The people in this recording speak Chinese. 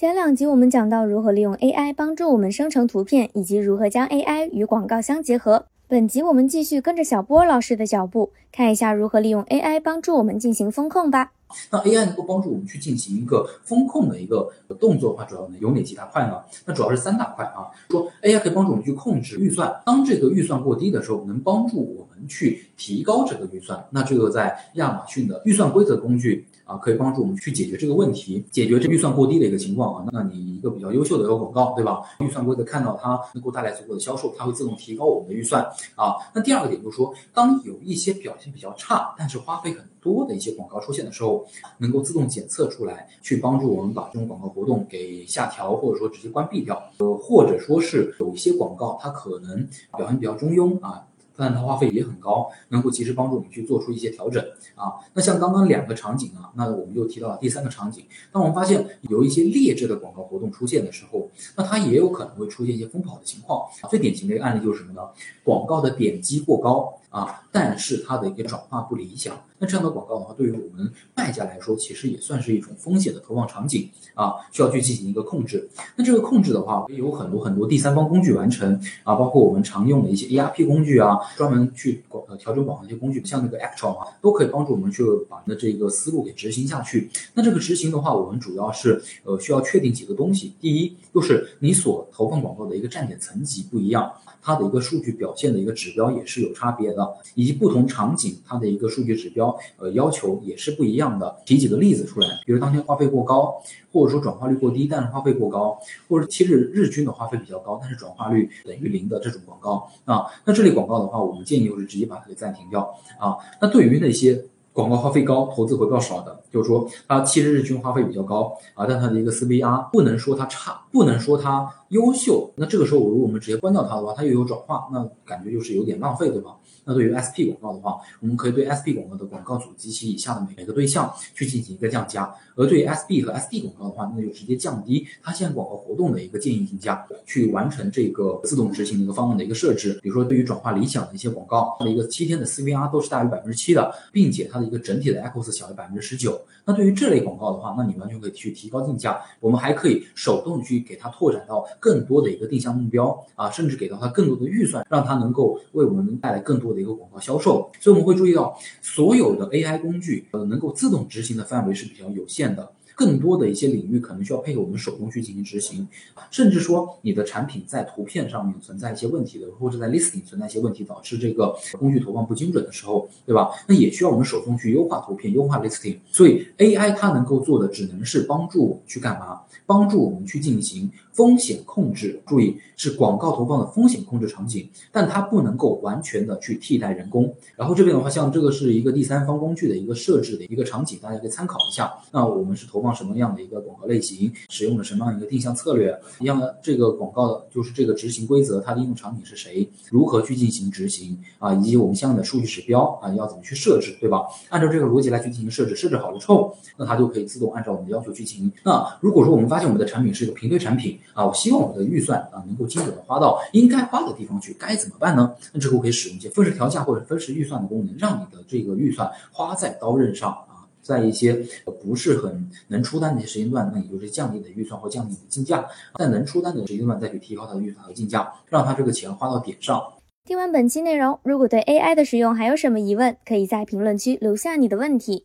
前两集我们讲到如何利用 AI 帮助我们生成图片，以及如何将 AI 与广告相结合。本集我们继续跟着小波老师的脚步，看一下如何利用 AI 帮助我们进行风控吧。那 AI 能够帮助我们去进行一个风控的一个动作的话，主要呢有哪几大块呢？那主要是三大块啊。说 AI 可以帮助我们去控制预算，当这个预算过低的时候，能帮助我们去提高这个预算。那这个在亚马逊的预算规则工具。啊，可以帮助我们去解决这个问题，解决这预算过低的一个情况啊。那你一个比较优秀的一个广告，对吧？预算规则看到它能够带来足够的销售，它会自动提高我们的预算啊。那第二个点就是说，当有一些表现比较差，但是花费很多的一些广告出现的时候，能够自动检测出来，去帮助我们把这种广告活动给下调，或者说直接关闭掉。呃，或者说是有一些广告它可能表现比较中庸啊。但它花费也很高，能够及时帮助我们去做出一些调整啊。那像刚刚两个场景啊，那我们又提到了第三个场景。当我们发现有一些劣质的广告活动出现的时候，那它也有可能会出现一些疯跑的情况。最典型的一个案例就是什么呢？广告的点击过高。啊，但是它的一个转化不理想，那这样的广告的话，对于我们卖家来说，其实也算是一种风险的投放场景啊，需要去进行一个控制。那这个控制的话，有很多很多第三方工具完成啊，包括我们常用的一些 ERP 工具啊，专门去广呃调整广告一些工具，像那个 Actual 啊，都可以帮助我们去把那这个思路给执行下去。那这个执行的话，我们主要是呃需要确定几个东西，第一就是你所投放广告的一个站点层级不一样。它的一个数据表现的一个指标也是有差别的，以及不同场景它的一个数据指标，呃，要求也是不一样的。提几个例子出来，比如当天花费过高，或者说转化率过低，但是花费过高，或者其实日均的花费比较高，但是转化率等于零的这种广告啊，那这类广告的话，我们建议就是直接把它给暂停掉啊。那对于那些广告花费高、投资回报少的，就是说它其实日均花费比较高啊，但它的一个 CVR 不能说它差，不能说它。优秀，那这个时候我如果我们直接关掉它的话，它又有转化，那感觉就是有点浪费，对吧？那对于 SP 广告的话，我们可以对 SP 广告的广告组及其以下的每个对象去进行一个降价，而对于 SB 和 SD 广告的话，那就直接降低它现在广告活动的一个建议定价，去完成这个自动执行的一个方案的一个设置。比如说，对于转化理想的一些广告，它的一个七天的 CVR 都是大于百分之七的，并且它的一个整体的 Echoes 小于百分之十九。那对于这类广告的话，那你完全可以去提高定价。我们还可以手动去给它拓展到。更多的一个定向目标啊，甚至给到他更多的预算，让他能够为我们带来更多的一个广告销售。所以我们会注意到，所有的 AI 工具呃能够自动执行的范围是比较有限的。更多的一些领域可能需要配合我们手工去进行执行，甚至说你的产品在图片上面存在一些问题的，或者在 listing 存在一些问题，导致这个工具投放不精准的时候，对吧？那也需要我们手动去优化图片、优化 listing。所以 AI 它能够做的只能是帮助我们去干嘛？帮助我们去进行风险控制。注意是广告投放的风险控制场景，但它不能够完全的去替代人工。然后这边的话，像这个是一个第三方工具的一个设置的一个场景，大家可以参考一下。那我们是投放。什么样的一个广告类型，使用了什么样一个定向策略？一样的这个广告就是这个执行规则，它的应用场景是谁？如何去进行执行啊？以及我们相应的数据指标啊，要怎么去设置，对吧？按照这个逻辑来去进行设置，设置好了之后，那它就可以自动按照我们的要求去进行。那如果说我们发现我们的产品是一个平推产品啊，我希望我们的预算啊能够精准的花到应该花的地方去，该怎么办呢？那之后可以使用一些分时调价或者分时预算的功能，让你的这个预算花在刀刃上。在一些不是很能出单的一些时间段，那也就是降低你的预算或降低你的竞价；在能出单的时间段，再去提高它的预算和竞价，让它这个钱花到点上。听完本期内容，如果对 AI 的使用还有什么疑问，可以在评论区留下你的问题。